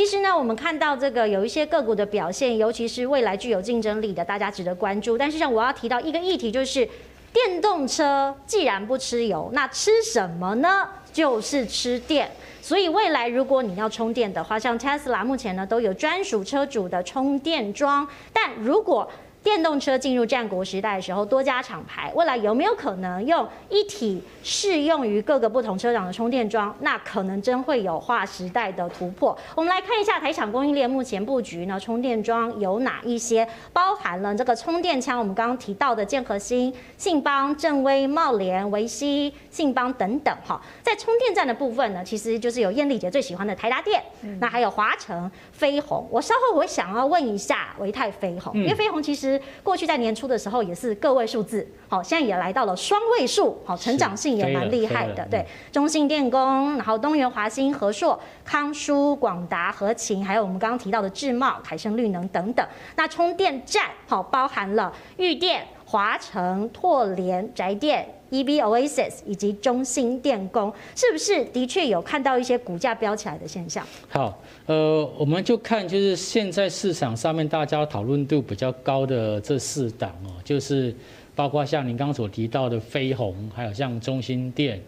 其实呢，我们看到这个有一些个股的表现，尤其是未来具有竞争力的，大家值得关注。但是像我要提到一个议题，就是电动车既然不吃油，那吃什么呢？就是吃电。所以未来如果你要充电的话，像 Tesla 目前呢都有专属车主的充电桩，但如果电动车进入战国时代的时候，多家厂牌未来有没有可能用一体适用于各个不同车长的充电桩？那可能真会有划时代的突破。我们来看一下台厂供应链目前布局呢，充电桩有哪一些？包含了这个充电枪，我们刚刚提到的建和兴、信邦、正威、茂联、维西、信邦等等。哈，在充电站的部分呢，其实就是有燕丽姐最喜欢的台达电，嗯、那还有华城、飞鸿。我稍后我会想要问一下维泰飞鸿，因为飞鸿其实。过去在年初的时候也是个位数字，好，现在也来到了双位数，好，成长性也蛮厉害的。对，中信电工，然后东元、华兴、和硕、康舒、广达、和勤，还有我们刚刚提到的智茂、凯盛绿能等等。那充电站好，包含了裕电、华城、拓联、宅电。EV Oasis 以及中兴电工，是不是的确有看到一些股价飙起来的现象？好，呃，我们就看就是现在市场上面大家讨论度比较高的这四档哦，就是包括像您刚刚所提到的飞鸿，还有像中兴电，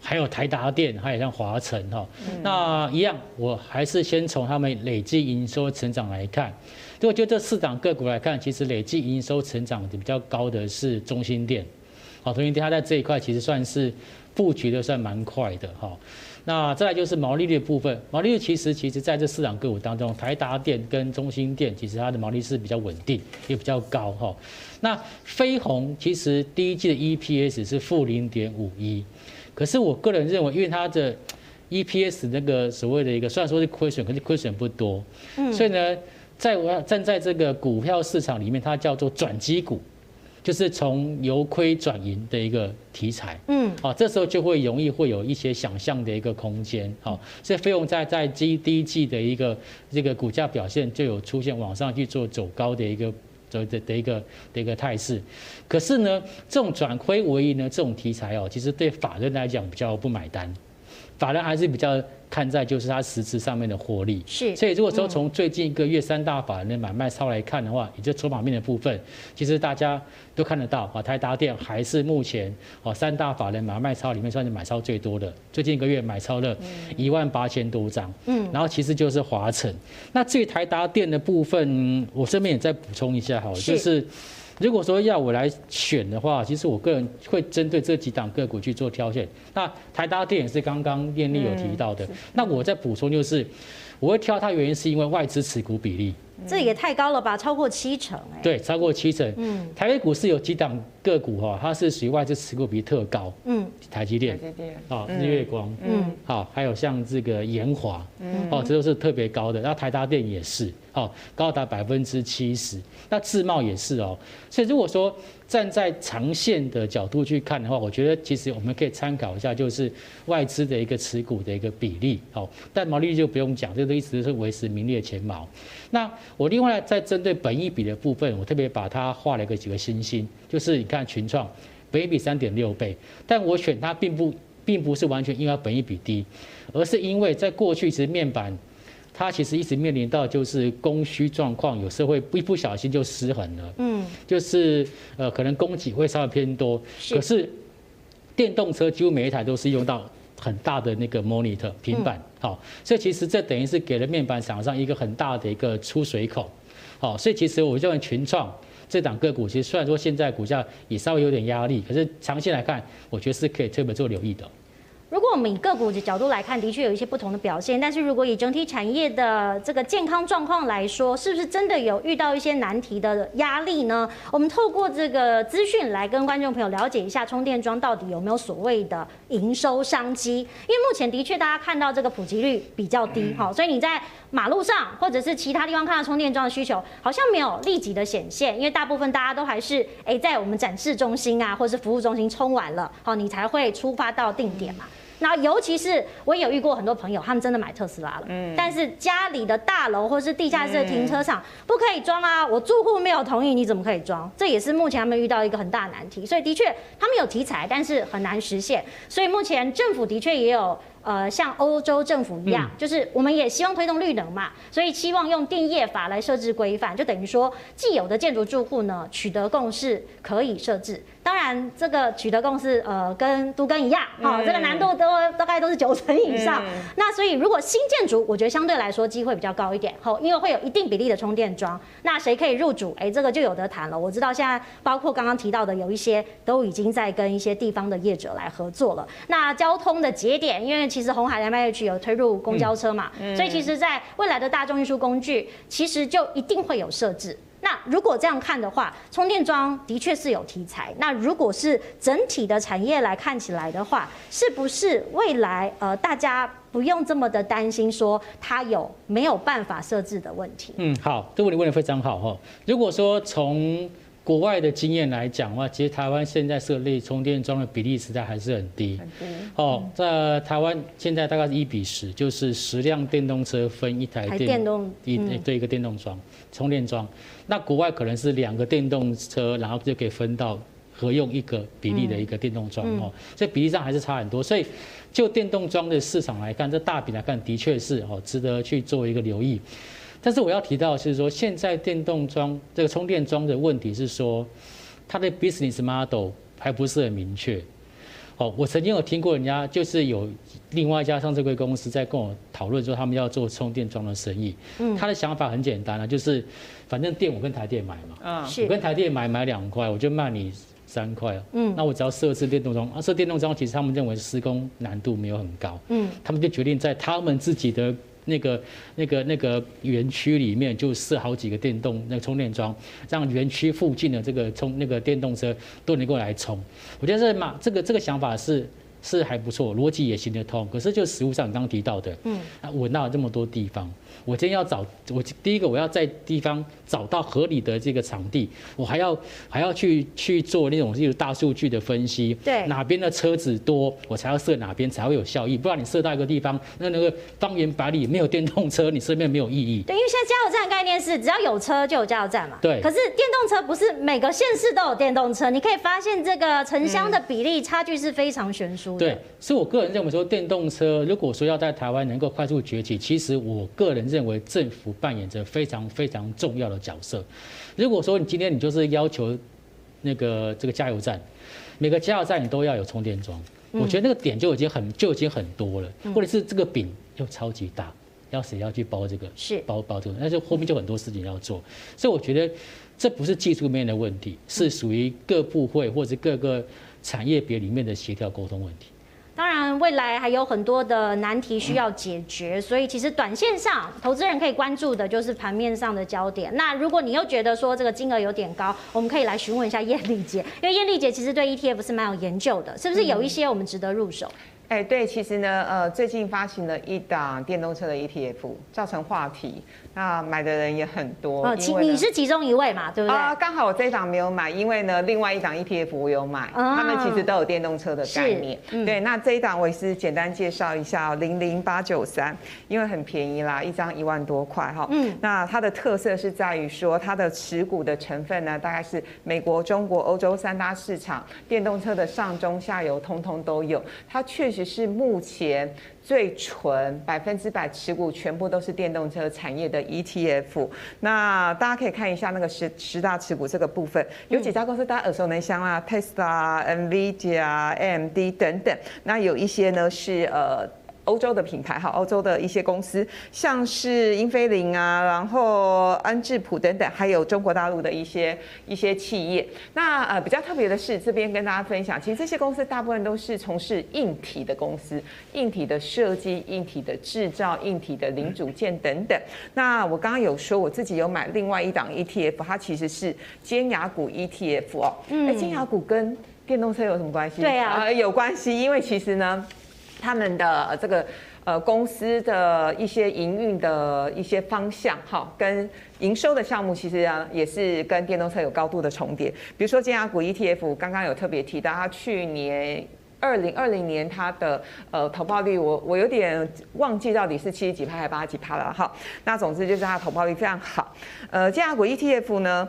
还有台达电，还有像华城哈。那一样，我还是先从他们累计营收成长来看。如果就这四档个股来看，其实累计营收成长比较高的是中心店。好，中心店它在这一块其实算是布局的算蛮快的哈。那再来就是毛利率的部分，毛利率其实其实在这四档个股当中，台达电跟中心店其实它的毛利是比较稳定，也比较高哈。那飞鸿其实第一季的 EPS 是负零点五一，可是我个人认为，因为它的 EPS 那个所谓的一个虽然说是亏损，可是亏损不多，嗯，所以呢，在我要站在这个股票市场里面，它叫做转机股。就是从由亏转盈的一个题材，嗯，好，这时候就会容易会有一些想象的一个空间，好，所以飞鸿在在第一季的一个这个股价表现就有出现往上去做走高的一个走的的一个的一个态势，可是呢，这种转亏为盈呢，这种题材哦，其实对法人来讲比较不买单，法人还是比较。看在就是它实质上面的获利，是，所以如果说从最近一个月三大法人的买卖超来看的话，也就筹码面的部分，其实大家都看得到啊，台达电还是目前啊三大法人买卖超里面算是买超最多的，最近一个月买超了一万八千多张，嗯，然后其实就是华城，那至于台达电的部分，我这边也再补充一下好了，就是。如果说要我来选的话，其实我个人会针对这几档个股去做挑选。那台达电也是刚刚艳丽有提到的。那我再补充就是，我会挑它原因是因为外资持股比例。这也太高了吧，超过七成欸。对，超过七成。嗯，台北股市有几档个股哈，它是属于外资持股比例特高。嗯，台积电。台积电。啊，日月光。嗯。好，还有像这个延华。嗯。哦，这都是特别高的。那台达电也是，哦，高达百分之七十。那自贸也是哦。所以如果说站在长线的角度去看的话，我觉得其实我们可以参考一下，就是外资的一个持股的一个比例。哦，但毛利率就不用讲，这个一直是维持名列前茅。那我另外在针对本益比的部分，我特别把它画了一个几个星星，就是你看群创，本益比三点六倍，但我选它并不并不是完全因为它本益比低，而是因为在过去其实面板它其实一直面临到就是供需状况，有时候会一不小心就失衡了，嗯，就是呃可能供给会稍微偏多，可是电动车几乎每一台都是用到。很大的那个 monitor 平板，好，所以其实这等于是给了面板厂商一个很大的一个出水口，好，所以其实我认为群创这档个股，其实虽然说现在股价也稍微有点压力，可是长期来看，我觉得是可以特别做留意的。如果我们以个股的角度来看，的确有一些不同的表现。但是如果以整体产业的这个健康状况来说，是不是真的有遇到一些难题的压力呢？我们透过这个资讯来跟观众朋友了解一下，充电桩到底有没有所谓的营收商机？因为目前的确大家看到这个普及率比较低，哈，所以你在马路上或者是其他地方看到充电桩的需求，好像没有立即的显现，因为大部分大家都还是诶在我们展示中心啊，或者是服务中心充完了，好，你才会出发到定点嘛。那尤其是我也有遇过很多朋友，他们真的买特斯拉了，嗯，但是家里的大楼或是地下室的停车场不可以装啊，我住户没有同意，你怎么可以装？这也是目前他们遇到一个很大的难题。所以的确他们有题材，但是很难实现。所以目前政府的确也有呃像欧洲政府一样，就是我们也希望推动绿能嘛，所以希望用电业法来设置规范，就等于说既有的建筑住户呢取得共识可以设置。当然，这个取得共识，呃，跟都更一样，好、哦，这个难度都大概都是九成以上。嗯、那所以，如果新建筑，我觉得相对来说机会比较高一点，好，因为会有一定比例的充电桩。那谁可以入主？哎，这个就有得谈了。我知道现在包括刚刚提到的，有一些都已经在跟一些地方的业者来合作了。那交通的节点，因为其实红海 MIH 有推入公交车嘛，嗯、所以其实在未来的大众运输工具，其实就一定会有设置。那如果这样看的话，充电桩的确是有题材。那如果是整体的产业来看起来的话，是不是未来呃大家不用这么的担心说它有没有办法设置的问题？嗯，好，这个问题问得非常好哈。如果说从国外的经验来讲的话，其实台湾现在设立充电桩的比例实在还是很低。哦，在台湾现在大概是一比十，就是十辆电动车分一台电，电动一对一个电动桩充电桩。那国外可能是两个电动车，然后就可以分到合用一个比例的一个电动桩哦。这比例上还是差很多。所以就电动桩的市场来看，这大饼来看，的确是哦值得去做一个留意。但是我要提到的是说，现在电动桩这个充电桩的问题是说，它的 business model 还不是很明确。哦，我曾经有听过人家就是有另外一家上市柜公司在跟我讨论说，他们要做充电桩的生意。嗯，他的想法很简单啊，就是反正电我跟台电买嘛，啊，我跟台电买买两块，我就卖你三块。嗯，那我只要设置电动桩，啊，设电动桩其实他们认为施工难度没有很高。嗯，他们就决定在他们自己的。那个、那个、那个园区里面就设好几个电动那个充电桩，让园区附近的这个充那个电动车都能够来充。我觉得这嘛这个这个想法是是还不错，逻辑也行得通。可是就实物上你刚刚提到的，嗯，啊我哪有这么多地方？我今天要找我第一个，我要在地方找到合理的这个场地，我还要还要去去做那种就是大数据的分析，对，哪边的车子多，我才要设哪边才会有效益，不然你设到一个地方，那那个方圆百里没有电动车，你身边没有意义。对，因为现在加油站概念是只要有车就有加油站嘛，对。可是电动车不是每个县市都有电动车，你可以发现这个城乡的比例差距是非常悬殊的。对，所以我个人认为说电动车如果说要在台湾能够快速崛起，其实我个人。认为政府扮演着非常非常重要的角色。如果说你今天你就是要求那个这个加油站，每个加油站你都要有充电桩，我觉得那个点就已经很就已经很多了，或者是这个饼又超级大，要谁要去包这个？是包包这个，那就后面就很多事情要做。所以我觉得这不是技术面的问题，是属于各部会或者各个产业别里面的协调沟通问题。当然，未来还有很多的难题需要解决，所以其实短线上投资人可以关注的就是盘面上的焦点。那如果你又觉得说这个金额有点高，我们可以来询问一下艳丽姐，因为艳丽姐其实对 ETF 是蛮有研究的，是不是有一些我们值得入手？哎、欸，对，其实呢，呃，最近发行了一档电动车的 ETF，造成话题。那买的人也很多，哦，其你是其中一位嘛，对不对？啊，刚好我这一档没有买，因为呢，另外一档 ETF 我有买，哦，他们其实都有电动车的概念。嗯、对，那这一档我也是简单介绍一下，零零八九三，因为很便宜啦，一张一万多块哈。嗯。那它的特色是在于说，它的持股的成分呢，大概是美国、中国、欧洲三大市场电动车的上中下游通通都有，它确实是目前。最纯百分之百持股全部都是电动车产业的 ETF，那大家可以看一下那个十十大持股这个部分，有几家公司大家耳熟能详啦，Tesla、NVIDIA、AMD 等等，那有一些呢是呃。欧洲的品牌哈，欧洲的一些公司，像是英飞凌啊，然后安智浦等等，还有中国大陆的一些一些企业。那呃比较特别的是，这边跟大家分享，其实这些公司大部分都是从事硬体的公司，硬体的设计、硬体的制造、硬体的零组件等等。那我刚刚有说，我自己有买另外一档 ETF，它其实是尖牙股 ETF 哦。嗯。哎，尖牙股跟电动车有什么关系？对啊，呃，有关系，因为其实呢。他们的这个呃公司的一些营运的一些方向哈，跟营收的项目其实啊也是跟电动车有高度的重叠。比如说金牙股 ETF，刚刚有特别提到，它去年二零二零年它的呃投报率我，我有点忘记到底是七十几趴还是八十几趴了哈。那总之就是它投报率非常好。呃，金牙股 ETF 呢，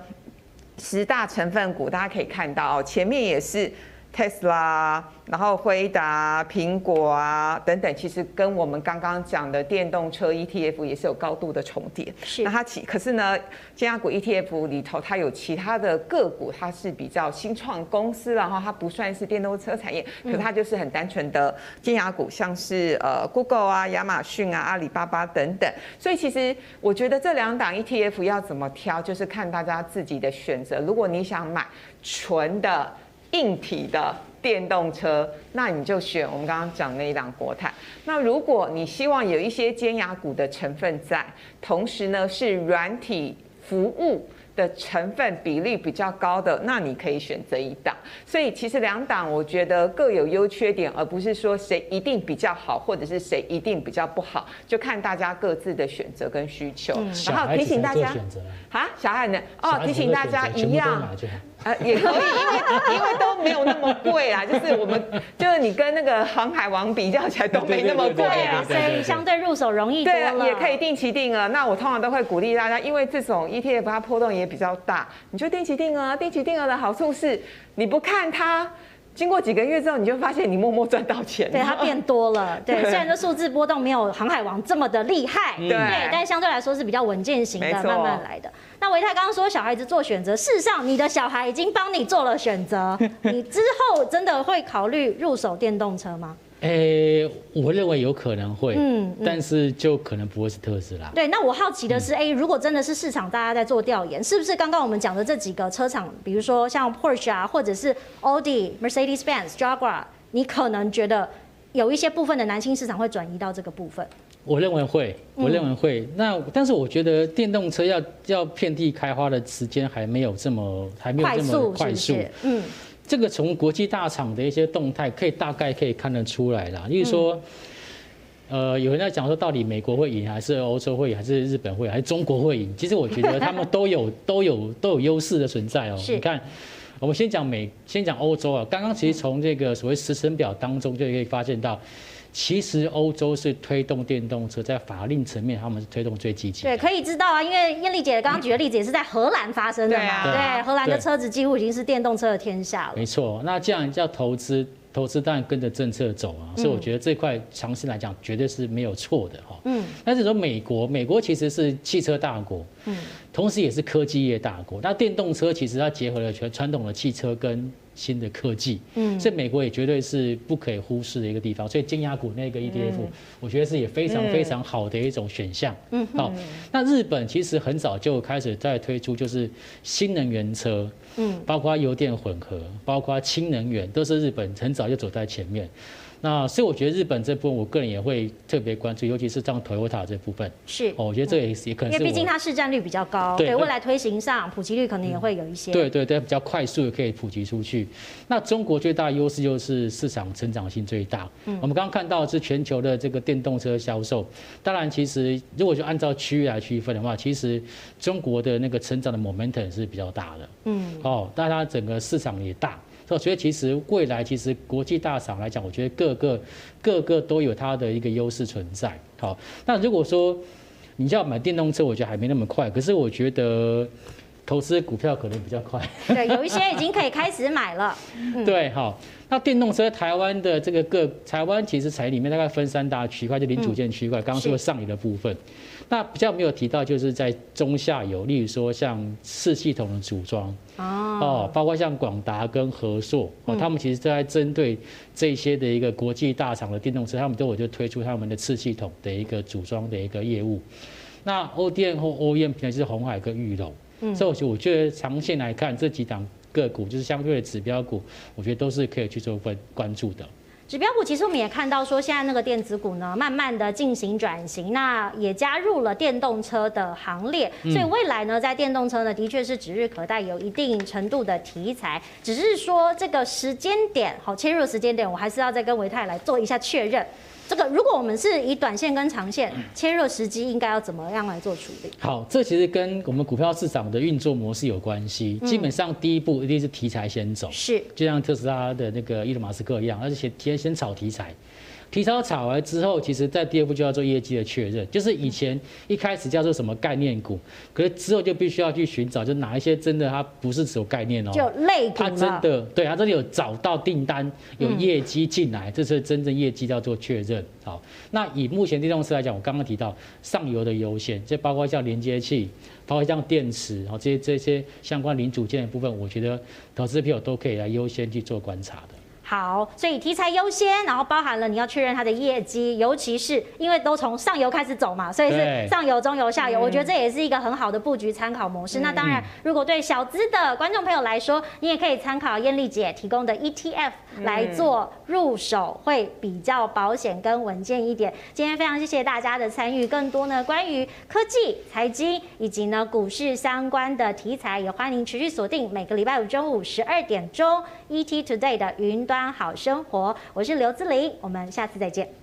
十大成分股大家可以看到，前面也是。Tesla，然后辉达、苹果啊等等，其实跟我们刚刚讲的电动车 ETF 也是有高度的重叠。是。那它其可是呢，尖牙股 ETF 里头它有其他的个股，它是比较新创公司，然后它不算是电动车产业，可它就是很单纯的尖牙股，像是呃 Google 啊、亚马逊啊、阿里巴巴等等。所以其实我觉得这两档 ETF 要怎么挑，就是看大家自己的选择。如果你想买纯的。硬体的电动车，那你就选我们刚刚讲那一档国泰。那如果你希望有一些尖牙股的成分在，同时呢是软体服务的成分比例比较高的，那你可以选择一档。所以其实两档我觉得各有优缺点，而不是说谁一定比较好，或者是谁一定比较不好，就看大家各自的选择跟需求。嗯、然后提醒大家，啊，小孩呢？哦，提醒大家一样。呃，也可以，因为因为都没有那么贵啊，就是我们就是你跟那个航海王比较起来都没那么贵啊，所以相对入手容易多了。对，也可以定期定额。那我通常都会鼓励大家，因为这种 ETF 它波动也比较大，你就定期定额。定期定额的好处是，你不看它。经过几个月之后，你就发现你默默赚到钱，对，它变多了。对，虽然这数字波动没有航海王这么的厉害，对，但相对来说是比较稳健型的，慢慢来的。那维泰刚刚说小孩子做选择，事实上你的小孩已经帮你做了选择，你之后真的会考虑入手电动车吗？诶、欸，我认为有可能会，嗯，嗯，但是就可能不会是特斯拉。对，那我好奇的是，诶、欸，如果真的是市场大家在做调研，是不是刚刚我们讲的这几个车厂，比如说像 Porsche 啊，或者是 Audi、Mercedes-Benz、Jaguar，你可能觉得有一些部分的男性市场会转移到这个部分？我认为会，我认为会。嗯、那但是我觉得电动车要要遍地开花的时间还没有这么还没有这么快速，嗯。这个从国际大厂的一些动态，可以大概可以看得出来啦。例如说，呃，有人在讲说，到底美国会赢，还是欧洲会赢，还是日本会赢，还是中国会赢？其实我觉得他们都有 都有都有优势的存在哦。你看，我们先讲美，先讲欧洲啊。刚刚其实从这个所谓时程表当中就可以发现到。其实欧洲是推动电动车，在法令层面，他们是推动最积极。对，可以知道啊，因为艳丽姐刚刚举的例子也是在荷兰发生的嘛。对，对，荷兰的车子几乎已经是电动车的天下了。没错，那这样叫投资。投资当然跟着政策走啊，所以我觉得这块长期来讲绝对是没有错的哈。嗯。但是说美国，美国其实是汽车大国，嗯，同时也是科技业大国。那电动车其实它结合了全传统的汽车跟新的科技，嗯，所以美国也绝对是不可以忽视的一个地方。所以金牙股那个 ETF，我觉得是也非常非常好的一种选项。嗯。好，那日本其实很早就开始在推出就是新能源车。嗯，包括油电混合，包括氢能源，都是日本很早就走在前面。那所以我觉得日本这部分，我个人也会特别关注，尤其是像 Toyota 这部分。是，哦，我觉得这也也可能是因为毕竟它市占率比较高，对，对未来推行上普及率可能也会有一些。对对对，比较快速的可以普及出去。那中国最大的优势就是市场成长性最大。嗯，我们刚刚看到是全球的这个电动车销售，当然其实如果就按照区域来区分的话，其实中国的那个成长的 momentum 是比较大的。嗯，哦，但它整个市场也大。所以其实未来其实国际大厂来讲，我觉得各个各个都有它的一个优势存在。好，那如果说你要买电动车，我觉得还没那么快。可是我觉得投资股票可能比较快。对，有一些已经可以开始买了。对，好。那电动车台湾的这个各台湾其实产业里面大概分三大区块，就零组件区块。刚刚说上游的部分。那比较没有提到，就是在中下游，例如说像次系统的组装哦，包括像广达跟和硕哦，他们其实都在针对这些的一个国际大厂的电动车，他们都有就推出他们的次系统的一个组装的一个业务。那 ODM 或 OEM 平台就是红海跟裕隆，所以我觉得长线来看，这几档个股就是相对的指标股，我觉得都是可以去做关关注的。指标股其实我们也看到说，现在那个电子股呢，慢慢的进行转型，那也加入了电动车的行列，所以未来呢，在电动车呢，的确是指日可待，有一定程度的题材，只是说这个时间点，好切入的时间点，我还是要再跟维泰来做一下确认。这个如果我们是以短线跟长线切入时机，应该要怎么样来做处理？好，这其实跟我们股票市场的运作模式有关系。基本上第一步一定是题材先走，是就像特斯拉的那个伊隆马斯克一样，而且先先先炒题材。题材炒完之后，其实在第二步就要做业绩的确认，就是以前一开始叫做什么概念股，可是之后就必须要去寻找，就哪一些真的它不是只有概念哦，就类股，它真的对它真的有找到订单，有业绩进来，这是真正业绩要做确认。好，那以目前电动车来讲，我刚刚提到上游的优先，这包括像连接器，包括像电池，好这些这些相关零组件的部分，我觉得投资朋友都可以来优先去做观察的。好，所以题材优先，然后包含了你要确认它的业绩，尤其是因为都从上游开始走嘛，所以是上游、中游、下游，我觉得这也是一个很好的布局参考模式。那当然，如果对小资的观众朋友来说，你也可以参考艳丽姐提供的 ETF 来做入手，会比较保险跟稳健一点。今天非常谢谢大家的参与，更多呢关于科技、财经以及呢股市相关的题材，也欢迎持续锁定每个礼拜五中午十二点钟 ET Today 的云端好生活，我是刘姿玲，我们下次再见。